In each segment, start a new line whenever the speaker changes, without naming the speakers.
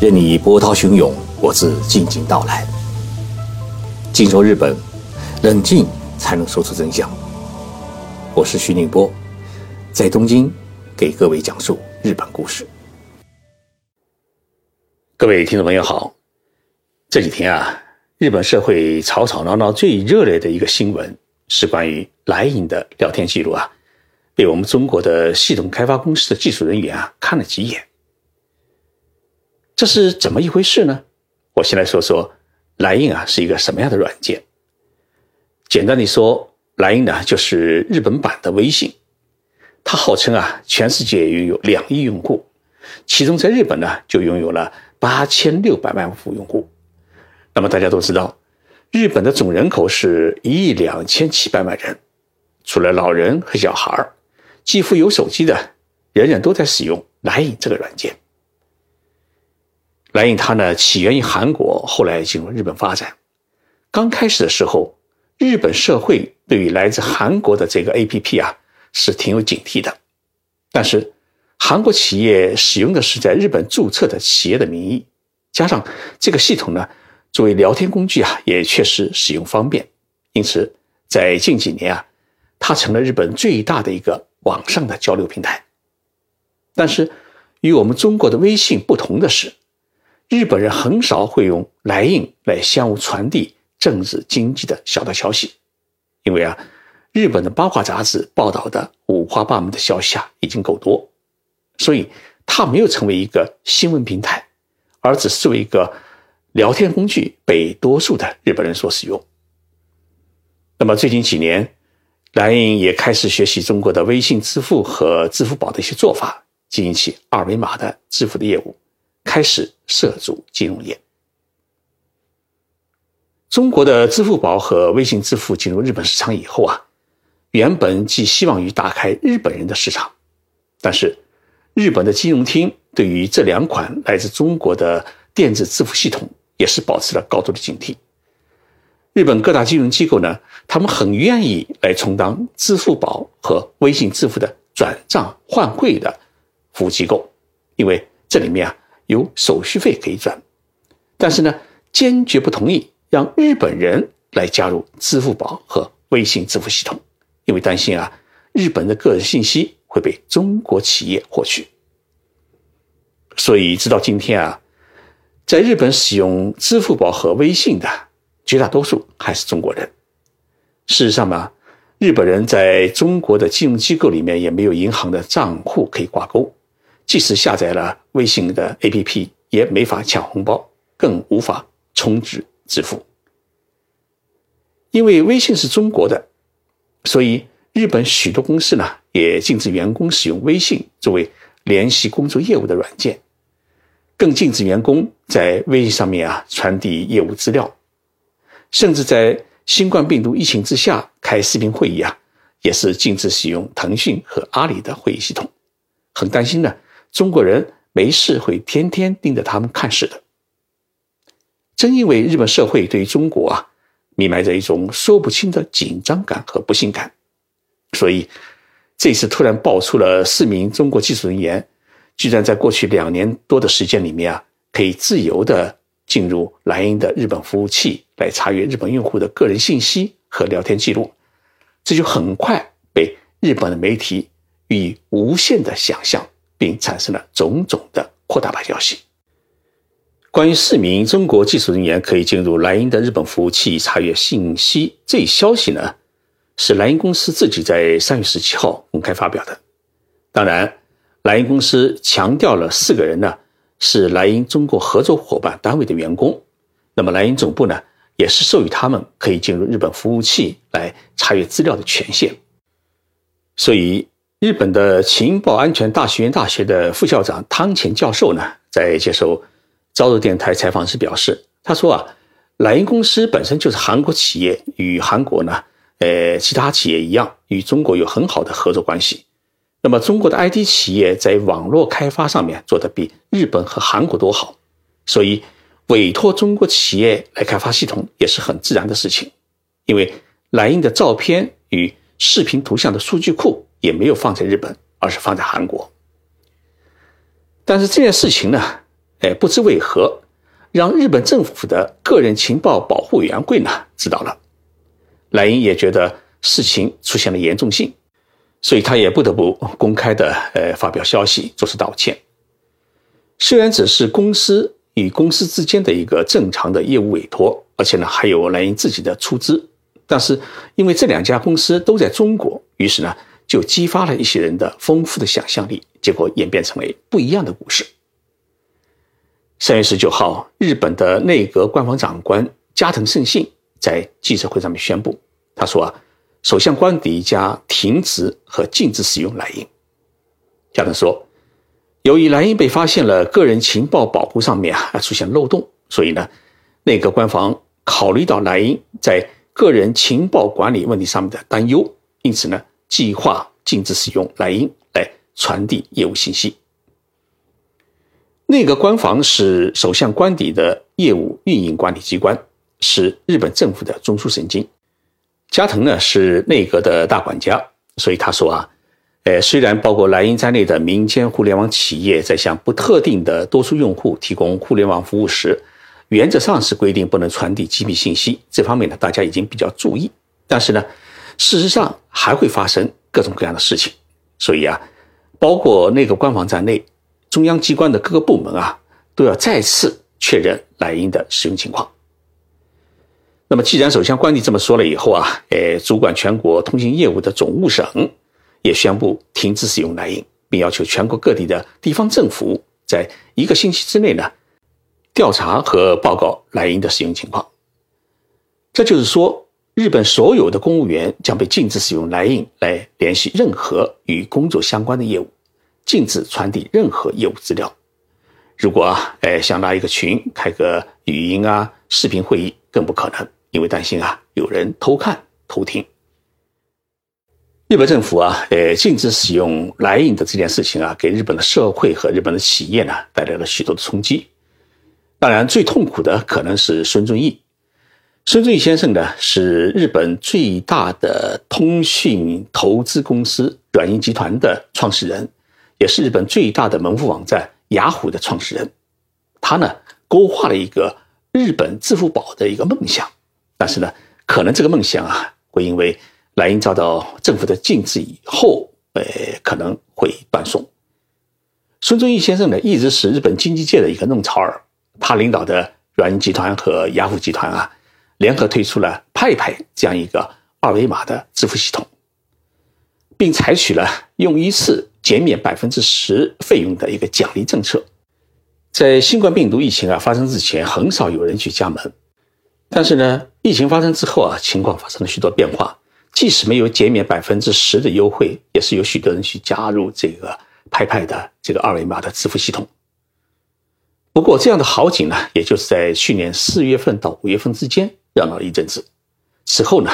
任你波涛汹涌，我自静静到来。静说日本，冷静才能说出真相。我是徐宁波，在东京给各位讲述日本故事。各位听众朋友好，这几天啊，日本社会吵吵闹闹最热烈的一个新闻是关于莱茵的聊天记录啊，被我们中国的系统开发公司的技术人员啊看了几眼。这是怎么一回事呢？我先来说说莱茵啊是一个什么样的软件。简单的说，莱茵呢就是日本版的微信，它号称啊全世界拥有两亿用户，其中在日本呢就拥有了。八千六百万户用户，那么大家都知道，日本的总人口是一亿两千七百万人，除了老人和小孩，几乎有手机的人人都在使用莱茵这个软件。莱茵它呢起源于韩国，后来进入日本发展。刚开始的时候，日本社会对于来自韩国的这个 APP 啊是挺有警惕的，但是。韩国企业使用的是在日本注册的企业的名义，加上这个系统呢，作为聊天工具啊，也确实使用方便。因此，在近几年啊，它成了日本最大的一个网上的交流平台。但是，与我们中国的微信不同的是，日本人很少会用来印来相互传递政治经济的小道消息，因为啊，日本的八卦杂志报道的五花八门的消息啊，已经够多。所以，它没有成为一个新闻平台，而只是作为一个聊天工具被多数的日本人所使用。那么最近几年，莱茵也开始学习中国的微信支付和支付宝的一些做法，经营起二维码的支付的业务，开始涉足金融业。中国的支付宝和微信支付进入日本市场以后啊，原本寄希望于打开日本人的市场，但是。日本的金融厅对于这两款来自中国的电子支付系统也是保持了高度的警惕。日本各大金融机构呢，他们很愿意来充当支付宝和微信支付的转账换汇的服务机构，因为这里面啊有手续费可以赚。但是呢，坚决不同意让日本人来加入支付宝和微信支付系统，因为担心啊日本的个人信息。会被中国企业获取，所以直到今天啊，在日本使用支付宝和微信的绝大多数还是中国人。事实上嘛，日本人在中国的金融机构里面也没有银行的账户可以挂钩，即使下载了微信的 APP，也没法抢红包，更无法充值支付。因为微信是中国的，所以日本许多公司呢。也禁止员工使用微信作为联系工作业务的软件，更禁止员工在微信上面啊传递业务资料，甚至在新冠病毒疫情之下开视频会议啊，也是禁止使用腾讯和阿里的会议系统。很担心呢，中国人没事会天天盯着他们看似的。正因为日本社会对于中国啊弥漫着一种说不清的紧张感和不信感，所以。这次突然爆出了四名中国技术人员，居然在过去两年多的时间里面啊，可以自由的进入莱茵的日本服务器来查阅日本用户的个人信息和聊天记录，这就很快被日本的媒体予以无限的想象，并产生了种种的扩大版消息。关于四名中国技术人员可以进入莱茵的日本服务器查阅信息这一消息呢？是莱茵公司自己在三月十七号公开发表的。当然，莱茵公司强调了四个人呢是莱茵中国合作伙伴单位的员工。那么，莱茵总部呢也是授予他们可以进入日本服务器来查阅资料的权限。所以，日本的情报安全大学院大学的副校长汤前教授呢在接受朝日电台采访时表示：“他说啊，莱茵公司本身就是韩国企业，与韩国呢。”呃，其他企业一样，与中国有很好的合作关系。那么，中国的 IT 企业在网络开发上面做得比日本和韩国都好，所以委托中国企业来开发系统也是很自然的事情。因为莱茵的照片与视频图像的数据库也没有放在日本，而是放在韩国。但是这件事情呢，哎，不知为何，让日本政府的个人情报保护委员会呢知道了。莱茵也觉得事情出现了严重性，所以他也不得不公开的呃发表消息，作出道歉。虽然只是公司与公司之间的一个正常的业务委托，而且呢还有莱茵自己的出资，但是因为这两家公司都在中国，于是呢就激发了一些人的丰富的想象力，结果演变成为不一样的故事。三月十九号，日本的内阁官房长官加藤胜信在记者会上面宣布，他说啊，首相官邸将停止和禁止使用莱茵。加藤说，由于莱茵被发现了个人情报保护上面啊出现漏洞，所以呢，内阁官房考虑到莱茵在个人情报管理问题上面的担忧，因此呢，计划禁止使用莱茵来传递业务信息。内阁官房是首相官邸的业务运营管理机关，是日本政府的中枢神经。加藤呢是内阁的大管家，所以他说啊，呃，虽然包括莱茵在内的民间互联网企业在向不特定的多数用户提供互联网服务时，原则上是规定不能传递机密信息。这方面呢，大家已经比较注意。但是呢，事实上还会发生各种各样的事情。所以啊，包括内阁官房在内。中央机关的各个部门啊，都要再次确认莱茵的使用情况。那么，既然首相官邸这么说了以后啊，呃，主管全国通信业务的总务省也宣布停止使用莱茵，并要求全国各地的地方政府在一个星期之内呢，调查和报告莱茵的使用情况。这就是说，日本所有的公务员将被禁止使用莱茵来联系任何与工作相关的业务。禁止传递任何业务资料。如果啊，哎，想拉一个群、开个语音啊、视频会议，更不可能，因为担心啊有人偷看、偷听。日本政府啊，呃，禁止使用莱茵的这件事情啊，给日本的社会和日本的企业呢带来了许多的冲击。当然，最痛苦的可能是孙正义。孙正义先生呢，是日本最大的通讯投资公司软银集团的创始人。也是日本最大的门户网站雅虎的创始人，他呢勾画了一个日本支付宝的一个梦想，但是呢，可能这个梦想啊会因为莱茵遭到政府的禁止以后，呃，可能会断送。孙正义先生呢一直是日本经济界的一个弄潮儿，他领导的软银集团和雅虎集团啊联合推出了派派这样一个二维码的支付系统，并采取了用一次。减免百分之十费用的一个奖励政策，在新冠病毒疫情啊发生之前，很少有人去加盟。但是呢，疫情发生之后啊，情况发生了许多变化。即使没有减免百分之十的优惠，也是有许多人去加入这个派派的这个二维码的支付系统。不过，这样的好景呢，也就是在去年四月份到五月份之间热闹了一阵子，此后呢，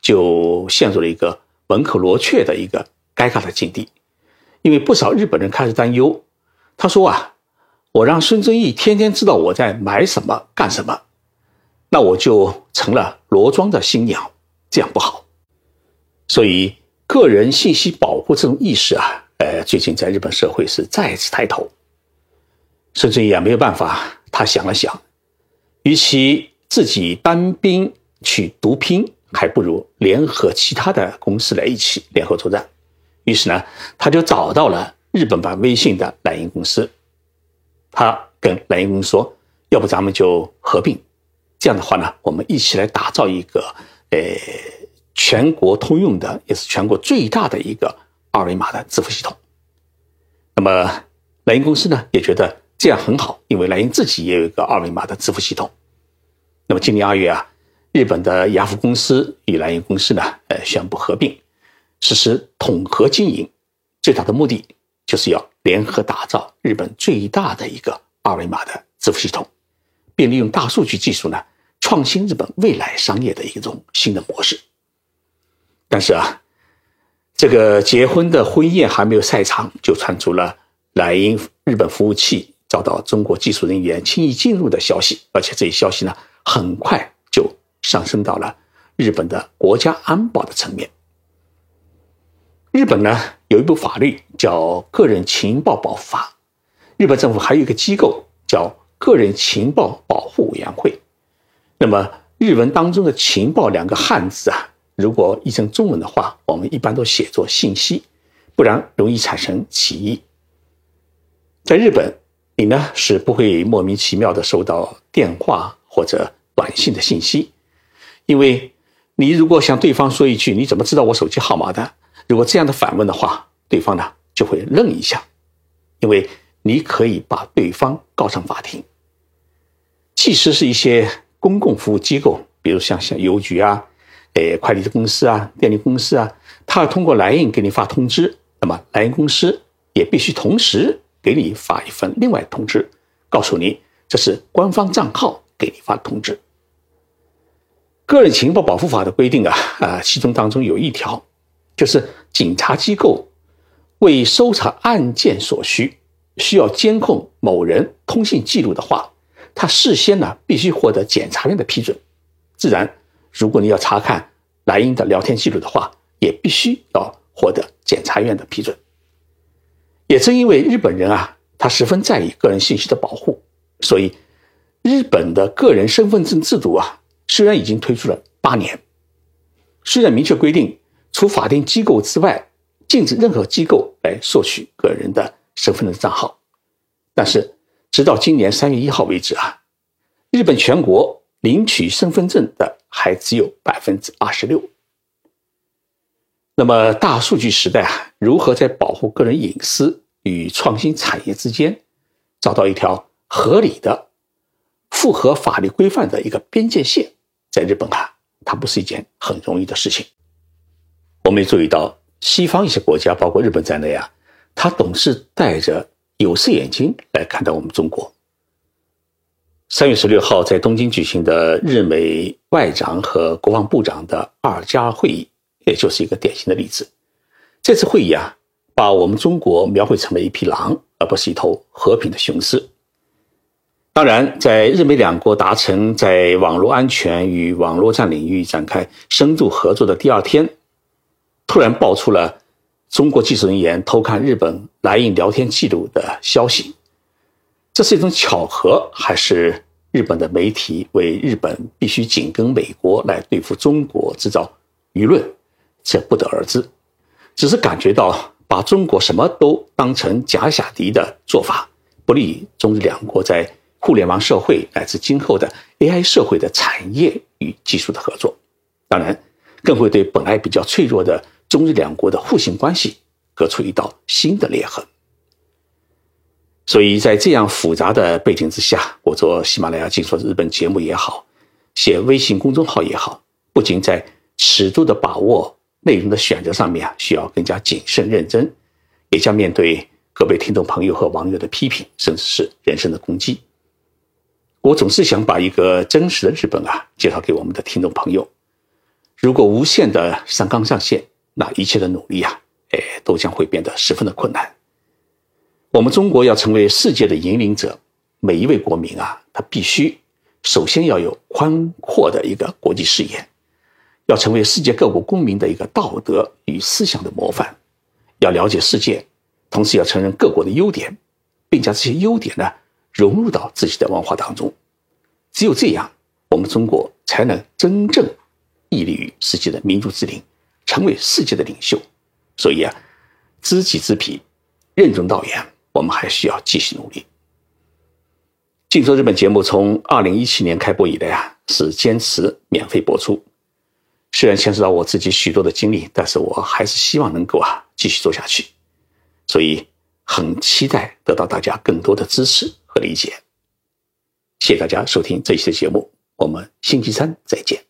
就陷入了一个门可罗雀的一个尴尬的境地。因为不少日本人开始担忧，他说啊，我让孙正义天天知道我在买什么干什么，那我就成了罗庄的新娘，这样不好。所以个人信息保护这种意识啊，呃，最近在日本社会是再次抬头。孙正义啊没有办法，他想了想，与其自己单兵去独拼，还不如联合其他的公司来一起联合作战。于是呢，他就找到了日本版微信的莱茵公司，他跟莱茵公司说：“要不咱们就合并，这样的话呢，我们一起来打造一个呃全国通用的，也是全国最大的一个二维码的支付系统。”那么莱茵公司呢也觉得这样很好，因为莱茵自己也有一个二维码的支付系统。那么今年二月啊，日本的雅虎公司与莱茵公司呢，呃，宣布合并。实施统合经营，最大的目的就是要联合打造日本最大的一个二维码的支付系统，并利用大数据技术呢，创新日本未来商业的一种新的模式。但是啊，这个结婚的婚宴还没有散场，就传出了莱茵日本服务器遭到中国技术人员轻易进入的消息，而且这一消息呢，很快就上升到了日本的国家安保的层面。日本呢有一部法律叫《个人情报保护法》，日本政府还有一个机构叫个人情报保护委员会。那么日文当中的“情报”两个汉字啊，如果译成中文的话，我们一般都写作信息，不然容易产生歧义。在日本，你呢是不会莫名其妙的收到电话或者短信的信息，因为你如果向对方说一句“你怎么知道我手机号码的”，如果这样的反问的话，对方呢就会愣一下，因为你可以把对方告上法庭。即使是一些公共服务机构，比如像像邮局啊、诶快递公司啊、电力公司啊，他要通过来印给你发通知，那么来印公司也必须同时。给你发一份另外通知，告诉你这是官方账号给你发通知。个人情报保护法的规定啊啊，其中当中有一条，就是警察机构为搜查案件所需，需要监控某人通信记录的话，他事先呢必须获得检察院的批准。自然，如果你要查看莱茵的聊天记录的话，也必须要获得检察院的批准。也正因为日本人啊，他十分在意个人信息的保护，所以日本的个人身份证制度啊，虽然已经推出了八年，虽然明确规定除法定机构之外，禁止任何机构来索取个人的身份证账号，但是直到今年三月一号为止啊，日本全国领取身份证的还只有百分之二十六。那么，大数据时代啊，如何在保护个人隐私与创新产业之间找到一条合理的、符合法律规范的一个边界线，在日本啊，它不是一件很容易的事情。我们也注意到，西方一些国家，包括日本在内啊，他总是带着有色眼镜来看待我们中国。三月十六号在东京举行的日美外长和国防部长的二加会议。也就是一个典型的例子。这次会议啊，把我们中国描绘成了一匹狼，而不是一头和平的雄狮。当然，在日美两国达成在网络安全与网络战领域展开深度合作的第二天，突然爆出了中国技术人员偷看日本来印聊天记录的消息。这是一种巧合，还是日本的媒体为日本必须紧跟美国来对付中国制造舆论？这不得而知，只是感觉到把中国什么都当成假想敌的做法，不利于中日两国在互联网社会乃至今后的 AI 社会的产业与技术的合作。当然，更会对本来比较脆弱的中日两国的互信关系割出一道新的裂痕。所以在这样复杂的背景之下，我做喜马拉雅解说日本节目也好，写微信公众号也好，不仅在尺度的把握。内容的选择上面啊，需要更加谨慎认真，也将面对各位听众朋友和网友的批评，甚至是人身的攻击。我总是想把一个真实的日本啊介绍给我们的听众朋友。如果无限的上纲上线，那一切的努力啊，哎，都将会变得十分的困难。我们中国要成为世界的引领者，每一位国民啊，他必须首先要有宽阔的一个国际视野。要成为世界各国公民的一个道德与思想的模范，要了解世界，同时要承认各国的优点，并将这些优点呢融入到自己的文化当中。只有这样，我们中国才能真正屹立于世界的民族之林，成为世界的领袖。所以啊，知己知彼，任重道远，我们还需要继续努力。静说日本节目从二零一七年开播以来啊，是坚持免费播出。虽然牵涉到我自己许多的经历，但是我还是希望能够啊继续做下去，所以很期待得到大家更多的支持和理解。谢谢大家收听这一期的节目，我们星期三再见。